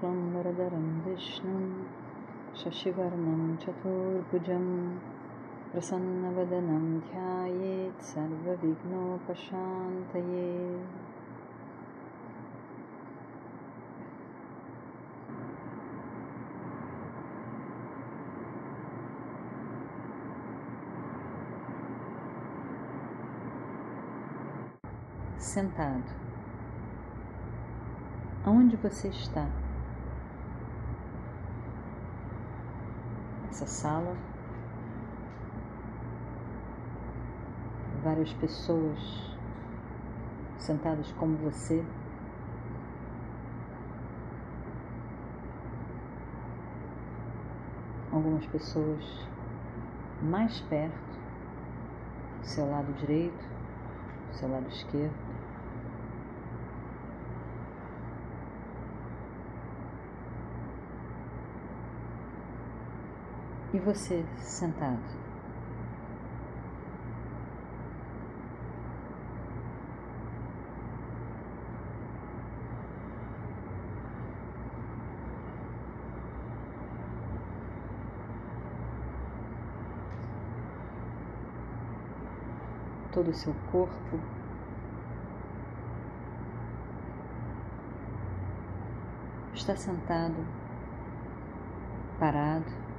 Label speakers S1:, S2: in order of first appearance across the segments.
S1: शुक्लम्बरधरं विष्णुं शशिवर्णं चतुर्भुजं प्रसन्नवदनं ध्यायेत् सर्वविघ्नोपशान्तये Sentado. Aonde você está? Essa sala, várias pessoas sentadas como você. Algumas pessoas mais perto, do seu lado direito, do seu lado esquerdo. E você sentado? Todo o seu corpo está sentado, parado.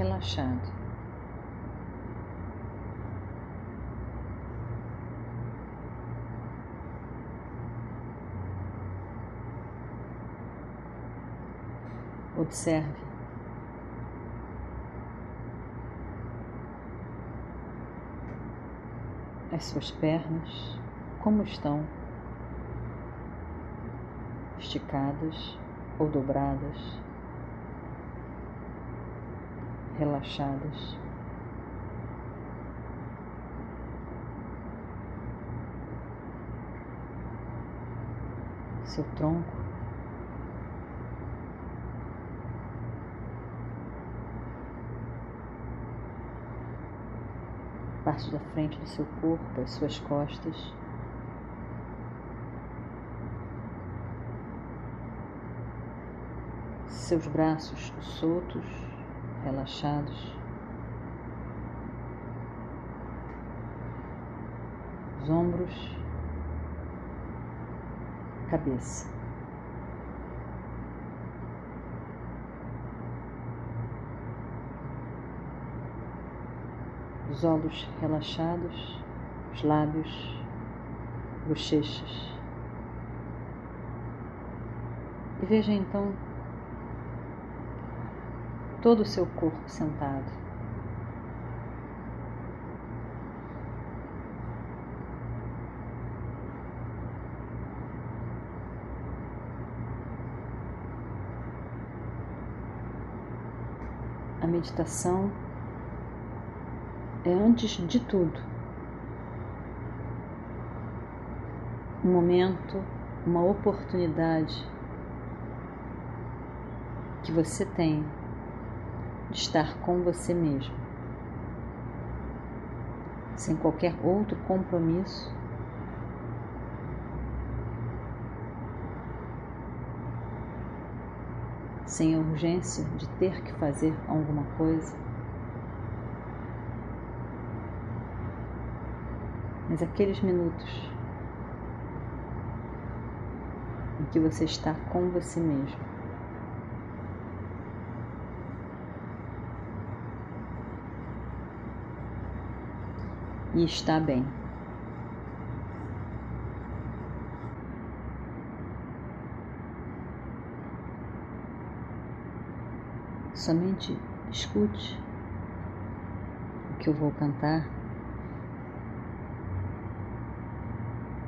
S1: Relaxado. Observe. As suas pernas, como estão, esticadas ou dobradas relaxadas. Seu tronco. Parte da frente do seu corpo, as suas costas. Seus braços soltos relaxados, os ombros, cabeça. Os olhos relaxados, os lábios, bochechas. E veja então todo o seu corpo sentado. A meditação é, antes de tudo, um momento, uma oportunidade que você tem de estar com você mesmo, sem qualquer outro compromisso. Sem a urgência de ter que fazer alguma coisa, mas aqueles minutos em que você está com você mesmo. E está bem. Somente escute o que eu vou cantar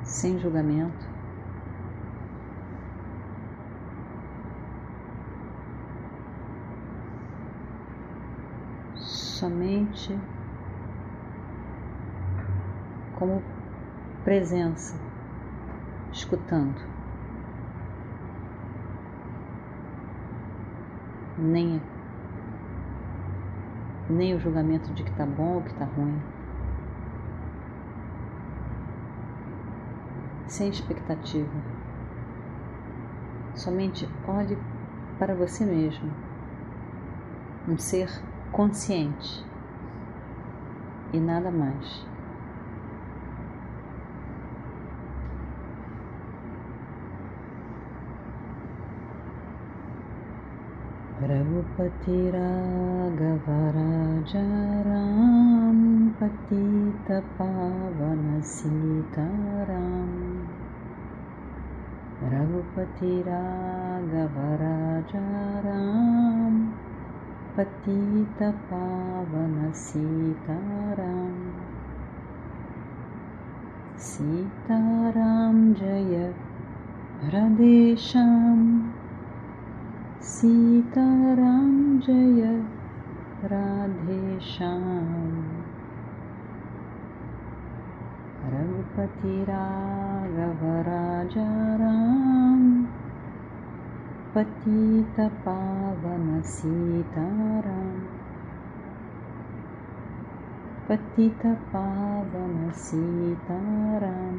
S1: sem julgamento. Somente como presença, escutando. Nem nem o julgamento de que está bom ou que está ruim. Sem expectativa. Somente olhe para você mesmo. Um ser consciente e nada mais. Raghupati राघव राजा राम पतित पावन सीताराम रघुपति राघव राजा राम पतित पावन सीताराम सीताराम जय हृदेशम् ीतारां जय राधेशां रघुपतिराघवराजा राम पतितपावन सीताराम पतितपावन सीताराम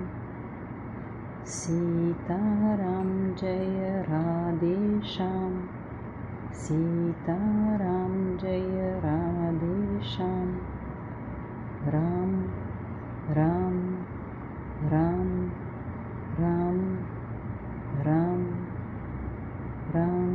S1: सीताराम जय राधेशा सीताराम जय राधे श्याम राम राम राम राम राम राम